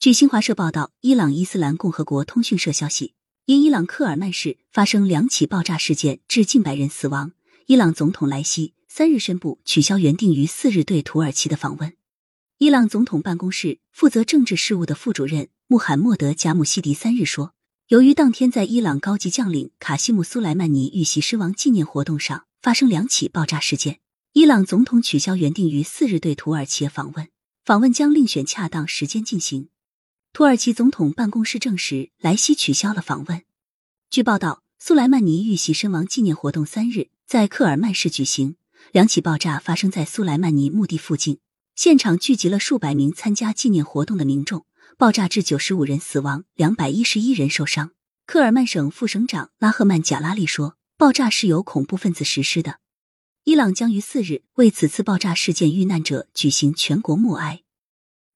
据新华社报道，伊朗伊斯兰共和国通讯社消息，因伊朗克尔曼市发生两起爆炸事件，致近百人死亡。伊朗总统莱西三日宣布取消原定于四日对土耳其的访问。伊朗总统办公室负责政治事务的副主任穆罕默德·贾姆希迪三日说，由于当天在伊朗高级将领卡西姆·苏莱曼尼遇袭身亡纪念活动上发生两起爆炸事件，伊朗总统取消原定于四日对土耳其的访问，访问将另选恰当时间进行。土耳其总统办公室证实，莱西取消了访问。据报道，苏莱曼尼遇袭身亡纪念活动三日在克尔曼市举行，两起爆炸发生在苏莱曼尼墓地附近，现场聚集了数百名参加纪念活动的民众。爆炸致九十五人死亡，两百一十一人受伤。克尔曼省副省长拉赫曼贾拉利说，爆炸是由恐怖分子实施的。伊朗将于四日为此次爆炸事件遇难者举行全国默哀。